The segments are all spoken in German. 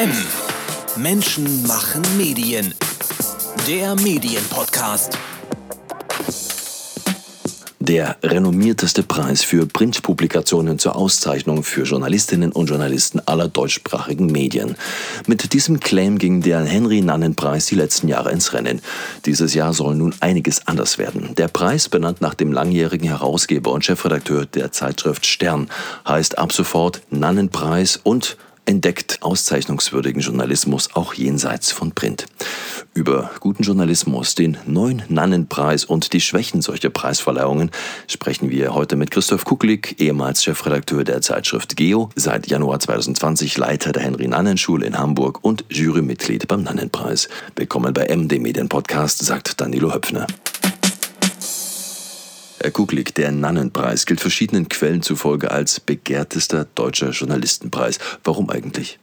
M. Menschen machen Medien. Der Medienpodcast. Der renommierteste Preis für Printpublikationen zur Auszeichnung für Journalistinnen und Journalisten aller deutschsprachigen Medien. Mit diesem Claim ging der Henry-Nannen-Preis die letzten Jahre ins Rennen. Dieses Jahr soll nun einiges anders werden. Der Preis, benannt nach dem langjährigen Herausgeber und Chefredakteur der Zeitschrift Stern, heißt ab sofort Nannen-Preis und entdeckt auszeichnungswürdigen Journalismus auch jenseits von Print. Über guten Journalismus, den neuen Nannenpreis und die Schwächen solcher Preisverleihungen sprechen wir heute mit Christoph Kucklig, ehemals Chefredakteur der Zeitschrift Geo, seit Januar 2020 Leiter der Henry-Nannen-Schule in Hamburg und Jurymitglied beim Nannenpreis. Willkommen bei MD Medien Podcast, sagt Danilo Höpfner. Herr Kucklig, der Nannenpreis gilt verschiedenen Quellen zufolge als begehrtester deutscher Journalistenpreis. Warum eigentlich?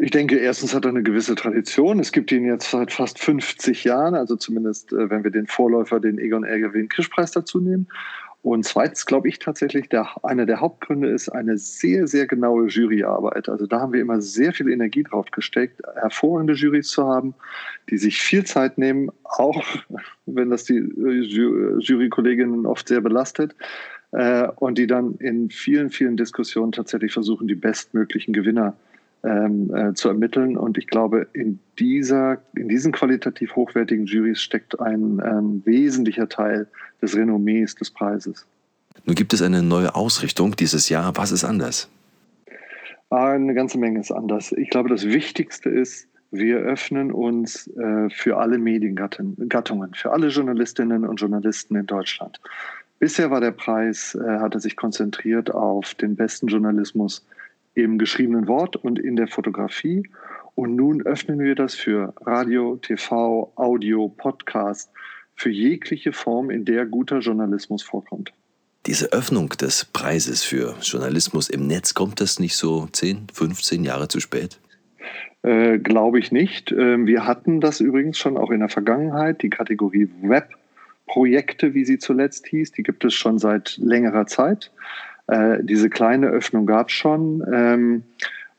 Ich denke, erstens hat er eine gewisse Tradition. Es gibt ihn jetzt seit fast 50 Jahren, also zumindest, äh, wenn wir den Vorläufer, den Egon Ergewin Kischpreis dazu nehmen. Und zweitens glaube ich tatsächlich, der, einer der Hauptgründe ist eine sehr, sehr genaue Juryarbeit. Also da haben wir immer sehr viel Energie drauf gesteckt, hervorragende Jurys zu haben, die sich viel Zeit nehmen, auch wenn das die äh, Jurykolleginnen oft sehr belastet, äh, und die dann in vielen, vielen Diskussionen tatsächlich versuchen, die bestmöglichen Gewinner ähm, äh, zu ermitteln. Und ich glaube, in, dieser, in diesen qualitativ hochwertigen Jurys steckt ein ähm, wesentlicher Teil des Renommees des Preises. Nun gibt es eine neue Ausrichtung dieses Jahr. Was ist anders? Ah, eine ganze Menge ist anders. Ich glaube, das Wichtigste ist, wir öffnen uns äh, für alle Mediengattungen, für alle Journalistinnen und Journalisten in Deutschland. Bisher war der Preis, äh, hatte sich konzentriert auf den besten Journalismus im geschriebenen Wort und in der Fotografie. Und nun öffnen wir das für Radio, TV, Audio, Podcast, für jegliche Form, in der guter Journalismus vorkommt. Diese Öffnung des Preises für Journalismus im Netz, kommt das nicht so 10, 15 Jahre zu spät? Äh, Glaube ich nicht. Äh, wir hatten das übrigens schon auch in der Vergangenheit, die Kategorie Web-Projekte, wie sie zuletzt hieß, die gibt es schon seit längerer Zeit. Äh, diese kleine Öffnung gab es schon. Ähm,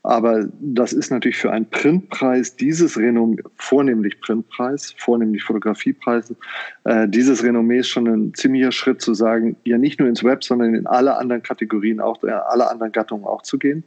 aber das ist natürlich für einen Printpreis, dieses Renommee, vornehmlich Printpreis, vornehmlich Fotografiepreise, äh, dieses Renommee ist schon ein ziemlicher Schritt zu sagen, ja nicht nur ins Web, sondern in alle anderen Kategorien auch, äh, alle anderen Gattungen auch zu gehen.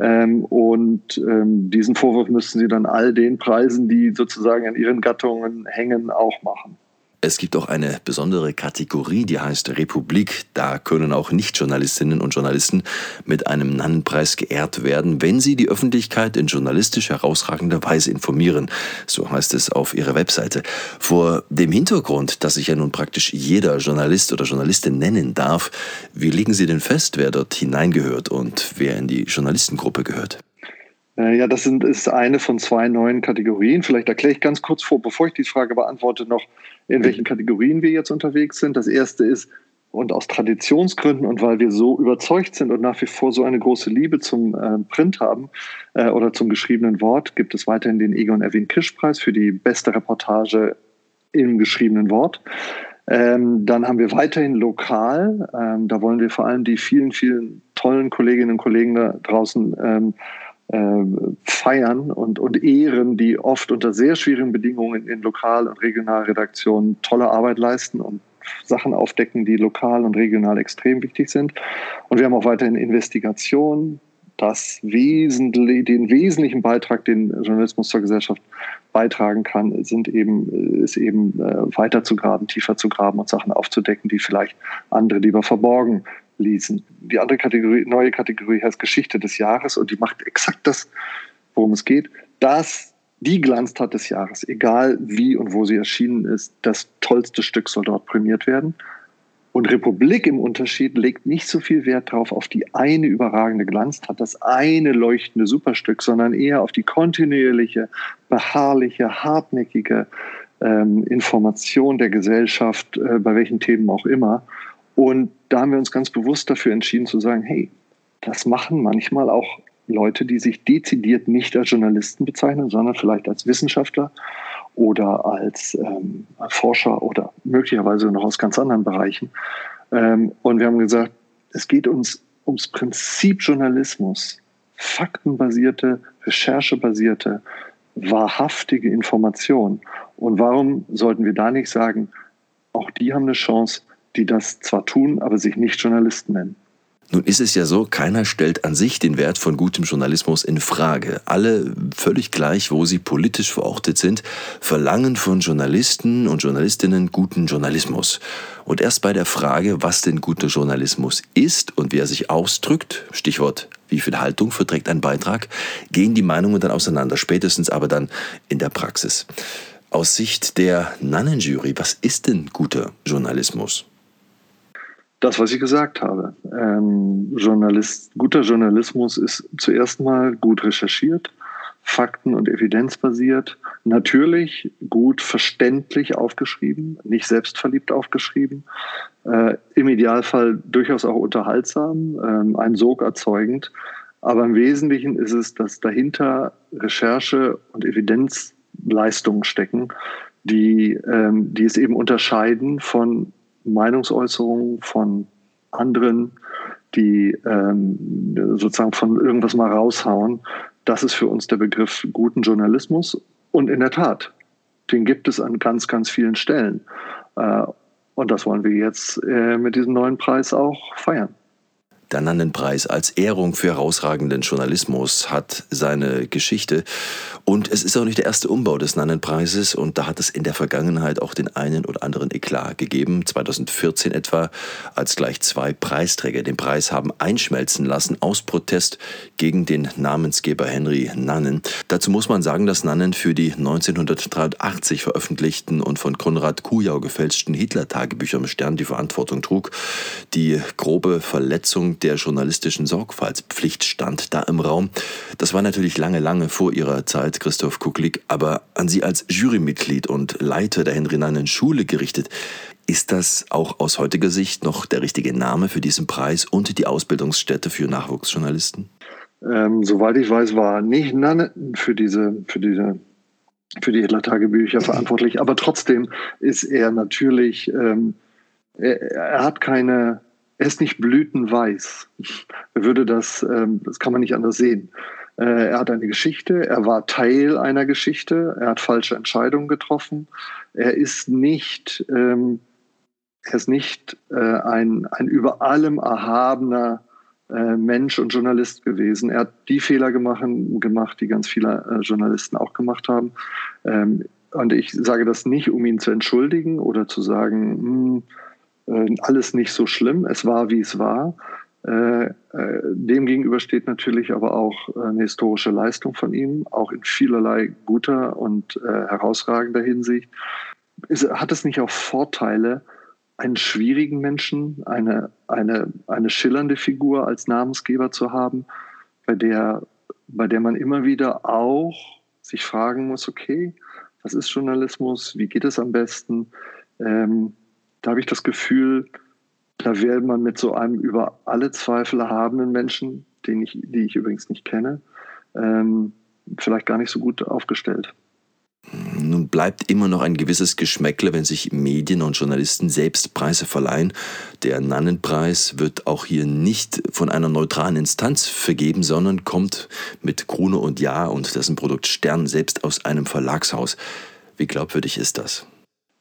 Ähm, und ähm, diesen Vorwurf müssten Sie dann all den Preisen, die sozusagen an Ihren Gattungen hängen, auch machen. Es gibt auch eine besondere Kategorie, die heißt Republik. Da können auch Nicht-Journalistinnen und Journalisten mit einem Nannenpreis geehrt werden, wenn sie die Öffentlichkeit in journalistisch herausragender Weise informieren. So heißt es auf ihrer Webseite. Vor dem Hintergrund, dass sich ja nun praktisch jeder Journalist oder Journalistin nennen darf, wie legen Sie denn fest, wer dort hineingehört und wer in die Journalistengruppe gehört? Äh, ja, das sind, ist eine von zwei neuen Kategorien. Vielleicht erkläre ich ganz kurz vor, bevor ich die Frage beantworte, noch, in welchen Kategorien wir jetzt unterwegs sind. Das erste ist, und aus Traditionsgründen und weil wir so überzeugt sind und nach wie vor so eine große Liebe zum äh, Print haben äh, oder zum geschriebenen Wort, gibt es weiterhin den Egon Erwin Kisch Preis für die beste Reportage im geschriebenen Wort. Ähm, dann haben wir weiterhin lokal. Ähm, da wollen wir vor allem die vielen, vielen tollen Kolleginnen und Kollegen da draußen ähm, äh, feiern und, und ehren, die oft unter sehr schwierigen Bedingungen in Lokal- und Regionalredaktionen tolle Arbeit leisten und Sachen aufdecken, die lokal und regional extrem wichtig sind. Und wir haben auch weiterhin Investigation, das Wesentlich, den wesentlichen Beitrag, den Journalismus zur Gesellschaft beitragen kann, sind eben, ist eben äh, weiter zu graben, tiefer zu graben und Sachen aufzudecken, die vielleicht andere lieber verborgen ließen. Die andere Kategorie, neue Kategorie heißt Geschichte des Jahres und die macht exakt das, worum es geht. Das, die Glanztat des Jahres, egal wie und wo sie erschienen ist, das tollste Stück soll dort prämiert werden. Und Republik im Unterschied legt nicht so viel Wert darauf auf die eine überragende Glanztat, das eine leuchtende Superstück, sondern eher auf die kontinuierliche, beharrliche, hartnäckige ähm, Information der Gesellschaft, äh, bei welchen Themen auch immer. Und da haben wir uns ganz bewusst dafür entschieden zu sagen, hey, das machen manchmal auch Leute, die sich dezidiert nicht als Journalisten bezeichnen, sondern vielleicht als Wissenschaftler oder als ähm, Forscher oder möglicherweise noch aus ganz anderen Bereichen. Ähm, und wir haben gesagt, es geht uns ums Prinzip Journalismus, faktenbasierte, recherchebasierte, wahrhaftige Information. Und warum sollten wir da nicht sagen, auch die haben eine Chance, die das zwar tun, aber sich nicht Journalisten nennen? Nun ist es ja so, keiner stellt an sich den Wert von gutem Journalismus in Frage. Alle, völlig gleich, wo sie politisch verortet sind, verlangen von Journalisten und Journalistinnen guten Journalismus. Und erst bei der Frage, was denn guter Journalismus ist und wie er sich ausdrückt, Stichwort wie viel Haltung verträgt ein Beitrag, gehen die Meinungen dann auseinander, spätestens aber dann in der Praxis. Aus Sicht der Nannenjury, was ist denn guter Journalismus? Das, was ich gesagt habe. Ähm, Journalist, guter Journalismus ist zuerst mal gut recherchiert, fakten- und evidenzbasiert, natürlich gut verständlich aufgeschrieben, nicht selbstverliebt aufgeschrieben, äh, im Idealfall durchaus auch unterhaltsam, äh, einen Sog erzeugend. Aber im Wesentlichen ist es, dass dahinter Recherche und Evidenzleistungen stecken, die, ähm, die es eben unterscheiden von Meinungsäußerungen von anderen, die ähm, sozusagen von irgendwas mal raushauen. Das ist für uns der Begriff guten Journalismus. Und in der Tat, den gibt es an ganz, ganz vielen Stellen. Äh, und das wollen wir jetzt äh, mit diesem neuen Preis auch feiern. Der Nannenpreis als Ehrung für herausragenden Journalismus hat seine Geschichte. Und es ist auch nicht der erste Umbau des Nannenpreises. Und da hat es in der Vergangenheit auch den einen oder anderen Eklat gegeben. 2014 etwa, als gleich zwei Preisträger den Preis haben einschmelzen lassen aus Protest gegen den Namensgeber Henry Nannen. Dazu muss man sagen, dass Nannen für die 1983 veröffentlichten und von Konrad Kujau gefälschten Hitler-Tagebücher im Stern die Verantwortung trug. Die grobe Verletzung der journalistischen Sorgfaltspflicht stand da im Raum. Das war natürlich lange, lange vor Ihrer Zeit, Christoph Kucklick, aber an Sie als Jurymitglied und Leiter der Henry Schule gerichtet. Ist das auch aus heutiger Sicht noch der richtige Name für diesen Preis und die Ausbildungsstätte für Nachwuchsjournalisten? Ähm, soweit ich weiß, war nicht Nanne für diese, für diese für die Hitler-Tagebücher verantwortlich, aber trotzdem ist er natürlich, ähm, er, er, hat keine, er ist nicht blütenweiß. Er würde das, ähm, das kann man nicht anders sehen. Äh, er hat eine Geschichte, er war Teil einer Geschichte, er hat falsche Entscheidungen getroffen. Er ist nicht, ähm, er ist nicht äh, ein, ein über allem erhabener äh, Mensch und Journalist gewesen. Er hat die Fehler gemacht, gemacht die ganz viele äh, Journalisten auch gemacht haben. Ähm, und ich sage das nicht, um ihn zu entschuldigen oder zu sagen, mh, hm, alles nicht so schlimm. Es war, wie es war. Äh, äh, Demgegenüber steht natürlich aber auch eine historische Leistung von ihm, auch in vielerlei guter und herausragender Hinsicht. hat es nicht auch Vorteile, einen schwierigen Menschen, eine, eine, eine schillernde Figur als Namensgeber zu haben, bei der, bei der man immer wieder auch sich fragen muss, okay, was ist Journalismus, wie geht es am besten? Ähm, da habe ich das Gefühl, da wäre man mit so einem über alle Zweifel erhabenen Menschen, den ich, die ich übrigens nicht kenne, ähm, vielleicht gar nicht so gut aufgestellt. Nun bleibt immer noch ein gewisses Geschmäckle, wenn sich Medien und Journalisten selbst Preise verleihen. Der Nannenpreis wird auch hier nicht von einer neutralen Instanz vergeben, sondern kommt mit Krone und Ja und dessen Produkt Stern selbst aus einem Verlagshaus. Wie glaubwürdig ist das?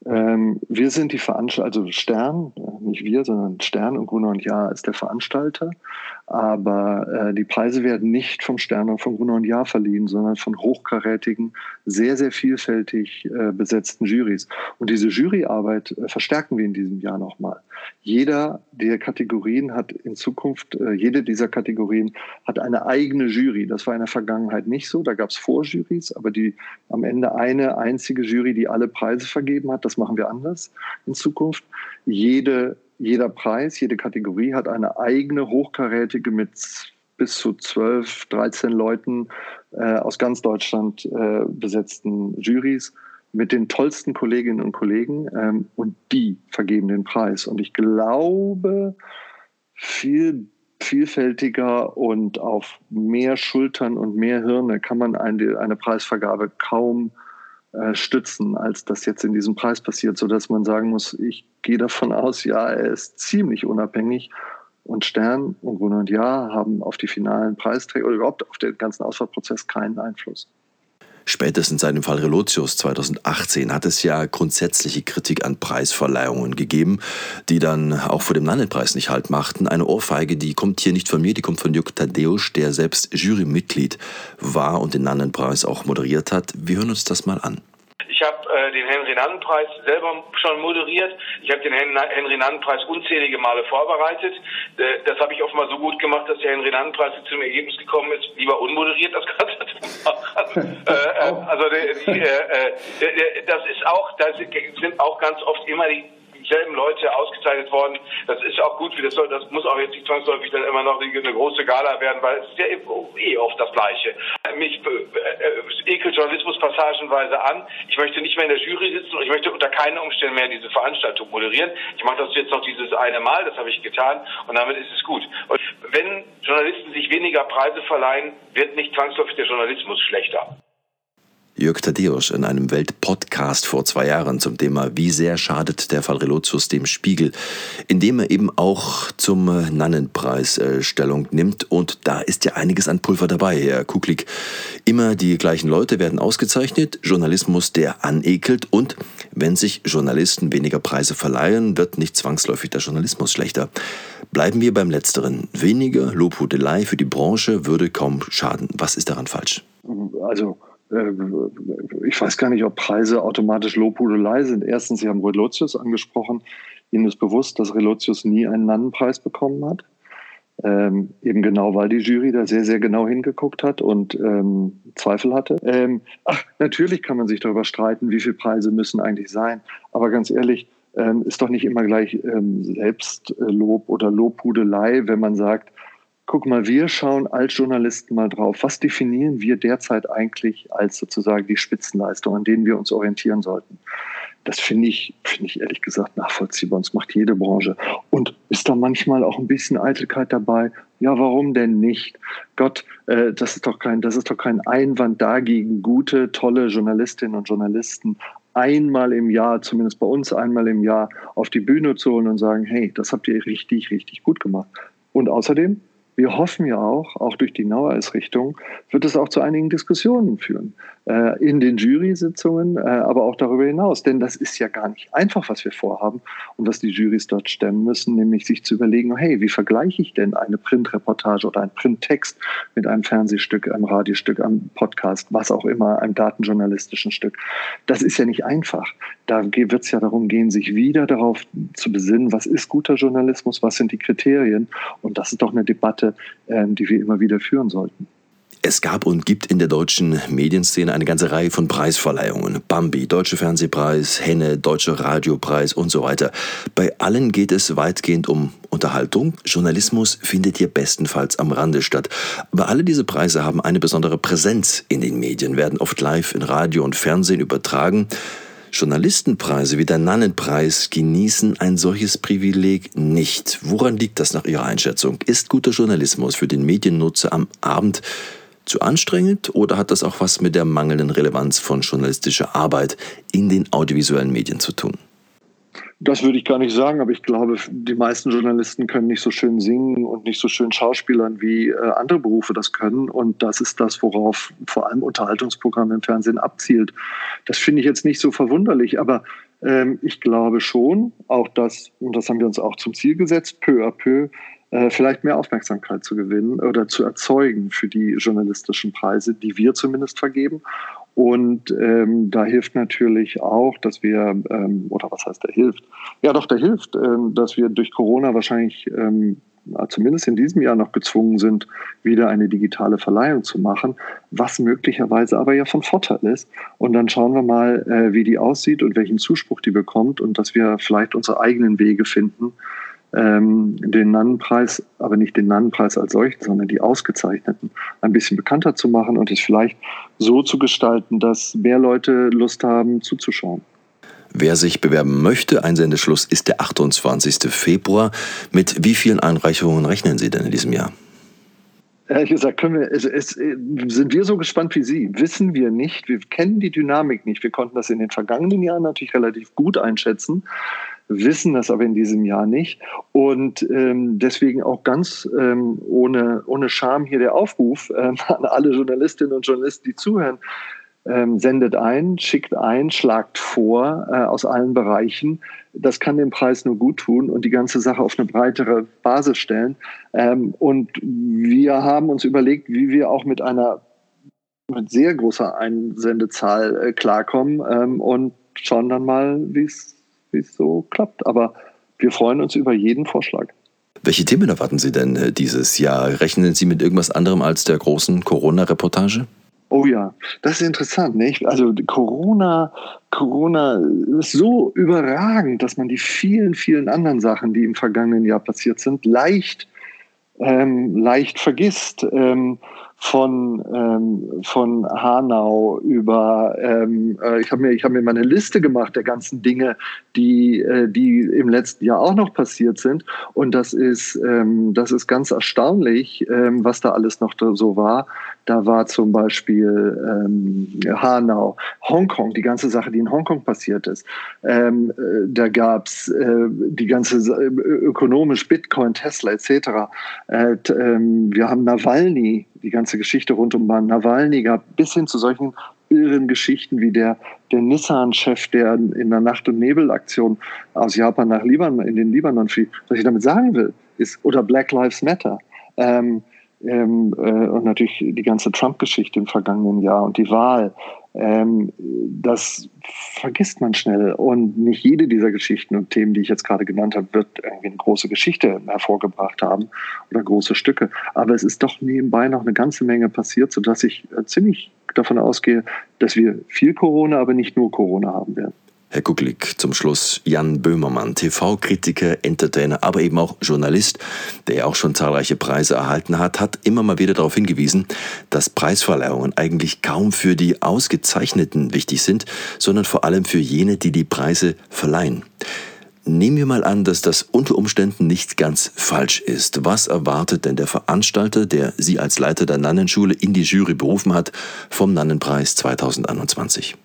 Ähm, wir sind die Veranstalter, also Stern, äh, nicht wir, sondern Stern und Gruner und Jahr ist der Veranstalter. Aber äh, die Preise werden nicht vom Stern und vom Gruner und Jahr verliehen, sondern von hochkarätigen, sehr, sehr vielfältig äh, besetzten Jurys. Und diese Juryarbeit äh, verstärken wir in diesem Jahr nochmal. Jeder der Kategorien hat in Zukunft, äh, jede dieser Kategorien hat eine eigene Jury. Das war in der Vergangenheit nicht so. Da gab es Vorjurys, aber die am Ende eine einzige Jury, die alle Preise vergeben hat. Das machen wir anders in Zukunft. Jede, jeder Preis, jede Kategorie hat eine eigene hochkarätige mit bis zu 12, 13 Leuten äh, aus ganz Deutschland äh, besetzten Jurys mit den tollsten Kolleginnen und Kollegen ähm, und die vergeben den Preis. Und ich glaube, viel vielfältiger und auf mehr Schultern und mehr Hirne kann man eine, eine Preisvergabe kaum äh, stützen, als das jetzt in diesem Preis passiert, sodass man sagen muss, ich gehe davon aus, ja, er ist ziemlich unabhängig und Stern und Gruner und Jahr haben auf die finalen Preisträger oder überhaupt auf den ganzen Auswahlprozess keinen Einfluss. Spätestens seit dem Fall Relotius 2018 hat es ja grundsätzliche Kritik an Preisverleihungen gegeben, die dann auch vor dem Nannenpreis nicht halt machten. Eine Ohrfeige, die kommt hier nicht von mir, die kommt von Jörg Tadeusz, der selbst Jurymitglied war und den Nannenpreis auch moderiert hat. Wir hören uns das mal an. Ich habe äh, den Henry-Nannen-Preis selber schon moderiert. Ich habe den Henry-Nannen-Preis unzählige Male vorbereitet. Äh, das habe ich offenbar so gut gemacht, dass der Henry-Nannen-Preis zum Ergebnis gekommen ist, lieber unmoderiert das Ganze zu machen. äh, also die, das ist auch, da sind auch ganz oft immer die dieselben Leute ausgezeichnet worden. Das ist auch gut, wie das soll. Das muss auch jetzt nicht zwangsläufig dann immer noch eine große Gala werden, weil es ist ja eh oft das Gleiche. Mich äh, ekelt Journalismus passagenweise an. Ich möchte nicht mehr in der Jury sitzen und ich möchte unter keinen Umständen mehr diese Veranstaltung moderieren. Ich mache das jetzt noch dieses eine Mal, das habe ich getan und damit ist es gut. Und wenn Journalisten sich weniger Preise verleihen, wird nicht zwangsläufig der Journalismus schlechter. Jörg Thaddeus in einem Weltpodcast vor zwei Jahren zum Thema Wie sehr schadet der Fall Relotius dem Spiegel, in dem er eben auch zum Nannenpreis äh, Stellung nimmt. Und da ist ja einiges an Pulver dabei, Herr Kuklik. Immer die gleichen Leute werden ausgezeichnet, Journalismus, der anekelt und wenn sich Journalisten weniger Preise verleihen, wird nicht zwangsläufig der Journalismus schlechter. Bleiben wir beim Letzteren. Weniger Lobhudelei für die Branche würde kaum schaden. Was ist daran falsch? Also ich weiß gar nicht, ob Preise automatisch Lobhudelei sind. Erstens, Sie haben Relotius angesprochen. Ihnen ist bewusst, dass Relotius nie einen Nannenpreis bekommen hat. Ähm, eben genau, weil die Jury da sehr, sehr genau hingeguckt hat und ähm, Zweifel hatte. Ähm, ach, natürlich kann man sich darüber streiten, wie viele Preise müssen eigentlich sein. Aber ganz ehrlich, ähm, ist doch nicht immer gleich ähm, Selbstlob oder Lobhudelei, wenn man sagt, guck mal, wir schauen als Journalisten mal drauf, was definieren wir derzeit eigentlich als sozusagen die Spitzenleistung, an denen wir uns orientieren sollten. Das finde ich, finde ich ehrlich gesagt nachvollziehbar. Und das macht jede Branche. Und ist da manchmal auch ein bisschen Eitelkeit dabei? Ja, warum denn nicht? Gott, äh, das ist doch kein, das ist doch kein Einwand dagegen, gute, tolle Journalistinnen und Journalisten einmal im Jahr, zumindest bei uns einmal im Jahr, auf die Bühne zu holen und sagen, hey, das habt ihr richtig, richtig gut gemacht. Und außerdem wir hoffen ja auch, auch durch die Nauer-Richtung, wird es auch zu einigen Diskussionen führen. Äh, in den Jury-Sitzungen, äh, aber auch darüber hinaus. Denn das ist ja gar nicht einfach, was wir vorhaben und was die Jurys dort stemmen müssen, nämlich sich zu überlegen, hey, wie vergleiche ich denn eine Printreportage oder ein Printtext mit einem Fernsehstück, einem Radiostück, einem Podcast, was auch immer, einem datenjournalistischen Stück. Das ist ja nicht einfach. Da wird es ja darum gehen, sich wieder darauf zu besinnen, was ist guter Journalismus, was sind die Kriterien. Und das ist doch eine Debatte, äh, die wir immer wieder führen sollten. Es gab und gibt in der deutschen Medienszene eine ganze Reihe von Preisverleihungen. Bambi, Deutsche Fernsehpreis, Henne, Deutscher Radiopreis und so weiter. Bei allen geht es weitgehend um Unterhaltung. Journalismus findet hier bestenfalls am Rande statt. Aber alle diese Preise haben eine besondere Präsenz in den Medien, werden oft live in Radio und Fernsehen übertragen. Journalistenpreise wie der Nannenpreis genießen ein solches Privileg nicht. Woran liegt das nach Ihrer Einschätzung? Ist guter Journalismus für den Mediennutzer am Abend zu anstrengend oder hat das auch was mit der mangelnden Relevanz von journalistischer Arbeit in den audiovisuellen Medien zu tun? Das würde ich gar nicht sagen, aber ich glaube, die meisten Journalisten können nicht so schön singen und nicht so schön schauspielern, wie äh, andere Berufe das können. Und das ist das, worauf vor allem Unterhaltungsprogramme im Fernsehen abzielt. Das finde ich jetzt nicht so verwunderlich, aber ähm, ich glaube schon, auch das, und das haben wir uns auch zum Ziel gesetzt, peu à peu äh, vielleicht mehr Aufmerksamkeit zu gewinnen oder zu erzeugen für die journalistischen Preise, die wir zumindest vergeben. Und ähm, da hilft natürlich auch, dass wir, ähm, oder was heißt der hilft? Ja, doch, der hilft, ähm, dass wir durch Corona wahrscheinlich ähm, zumindest in diesem Jahr noch gezwungen sind, wieder eine digitale Verleihung zu machen, was möglicherweise aber ja von Vorteil ist. Und dann schauen wir mal, äh, wie die aussieht und welchen Zuspruch die bekommt und dass wir vielleicht unsere eigenen Wege finden, ähm, den Nannenpreis, aber nicht den Nannenpreis als solchen, sondern die Ausgezeichneten ein bisschen bekannter zu machen und es vielleicht so zu gestalten, dass mehr Leute Lust haben zuzuschauen. Wer sich bewerben möchte, Einsendeschluss ist der 28. Februar. Mit wie vielen Einreichungen rechnen Sie denn in diesem Jahr? Ehrlich gesagt, können wir, es, es, sind wir so gespannt wie Sie. Wissen wir nicht. Wir kennen die Dynamik nicht. Wir konnten das in den vergangenen Jahren natürlich relativ gut einschätzen wissen das aber in diesem Jahr nicht. Und ähm, deswegen auch ganz ähm, ohne, ohne Scham hier der Aufruf ähm, an alle Journalistinnen und Journalisten, die zuhören. Ähm, sendet ein, schickt ein, schlagt vor äh, aus allen Bereichen. Das kann dem Preis nur gut tun und die ganze Sache auf eine breitere Basis stellen. Ähm, und wir haben uns überlegt, wie wir auch mit einer mit sehr großer Einsendezahl äh, klarkommen ähm, und schauen dann mal, wie es so klappt. Aber wir freuen uns über jeden Vorschlag. Welche Themen erwarten Sie denn äh, dieses Jahr? Rechnen Sie mit irgendwas anderem als der großen Corona-Reportage? Oh ja, das ist interessant, nicht? Also Corona, Corona ist so überragend, dass man die vielen, vielen anderen Sachen, die im vergangenen Jahr passiert sind, leicht, ähm, leicht vergisst. Ähm, von, ähm, von Hanau über, ähm, äh, ich habe mir, ich hab mir mal eine Liste gemacht der ganzen Dinge, die, äh, die im letzten Jahr auch noch passiert sind. Und das ist, ähm, das ist ganz erstaunlich, ähm, was da alles noch so war. Da war zum Beispiel ähm, Hanau, Hongkong, die ganze Sache, die in Hongkong passiert ist. Ähm, äh, da gab's äh, die ganze äh, ökonomisch Bitcoin, Tesla etc. Äh, ähm, wir haben Nawalny, die ganze Geschichte rund um Nawalny gab, bis hin zu solchen irren Geschichten wie der, der Nissan-Chef, der in der Nacht- und Nebel-Aktion aus Japan nach Libanon, in den Libanon fiel. Was ich damit sagen will, ist, oder Black Lives Matter. Ähm, ähm, äh, und natürlich die ganze Trump-Geschichte im vergangenen Jahr und die Wahl. Ähm, das vergisst man schnell. Und nicht jede dieser Geschichten und Themen, die ich jetzt gerade genannt habe, wird irgendwie eine große Geschichte hervorgebracht haben oder große Stücke. Aber es ist doch nebenbei noch eine ganze Menge passiert, sodass ich äh, ziemlich davon ausgehe, dass wir viel Corona, aber nicht nur Corona haben werden. Herr Kucklick, zum Schluss Jan Böhmermann, TV-Kritiker, Entertainer, aber eben auch Journalist, der ja auch schon zahlreiche Preise erhalten hat, hat immer mal wieder darauf hingewiesen, dass Preisverleihungen eigentlich kaum für die Ausgezeichneten wichtig sind, sondern vor allem für jene, die die Preise verleihen. Nehmen wir mal an, dass das unter Umständen nicht ganz falsch ist. Was erwartet denn der Veranstalter, der Sie als Leiter der Nannenschule in die Jury berufen hat, vom Nannenpreis 2021?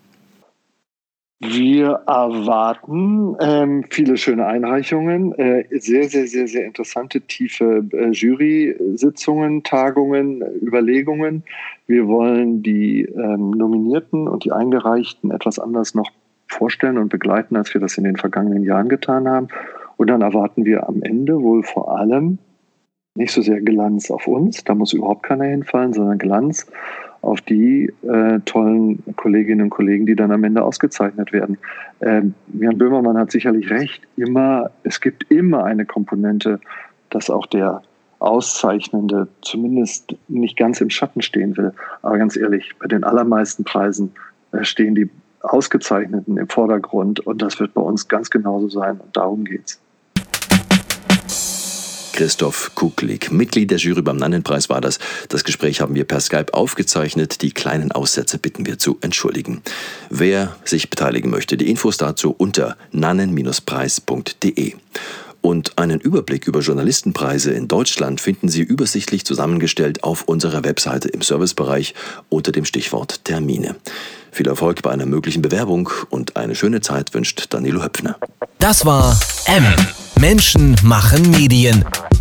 Wir erwarten ähm, viele schöne Einreichungen, äh, sehr, sehr, sehr, sehr interessante, tiefe äh, Jury-Sitzungen, Tagungen, Überlegungen. Wir wollen die ähm, Nominierten und die Eingereichten etwas anders noch vorstellen und begleiten, als wir das in den vergangenen Jahren getan haben. Und dann erwarten wir am Ende wohl vor allem nicht so sehr Glanz auf uns, da muss überhaupt keiner hinfallen, sondern Glanz auf die äh, tollen Kolleginnen und Kollegen, die dann am Ende ausgezeichnet werden. Ähm, Jan Böhmermann hat sicherlich recht, immer, es gibt immer eine Komponente, dass auch der Auszeichnende zumindest nicht ganz im Schatten stehen will. Aber ganz ehrlich, bei den allermeisten Preisen äh, stehen die Ausgezeichneten im Vordergrund und das wird bei uns ganz genauso sein und darum geht's. Christoph Kuklik, Mitglied der Jury beim Nannenpreis war das. Das Gespräch haben wir per Skype aufgezeichnet. Die kleinen Aussätze bitten wir zu entschuldigen. Wer sich beteiligen möchte, die Infos dazu unter nannen-preis.de. Und einen Überblick über Journalistenpreise in Deutschland finden Sie übersichtlich zusammengestellt auf unserer Webseite im Servicebereich unter dem Stichwort Termine. Viel Erfolg bei einer möglichen Bewerbung und eine schöne Zeit wünscht Danilo Höpfner. Das war M. Menschen machen Medien.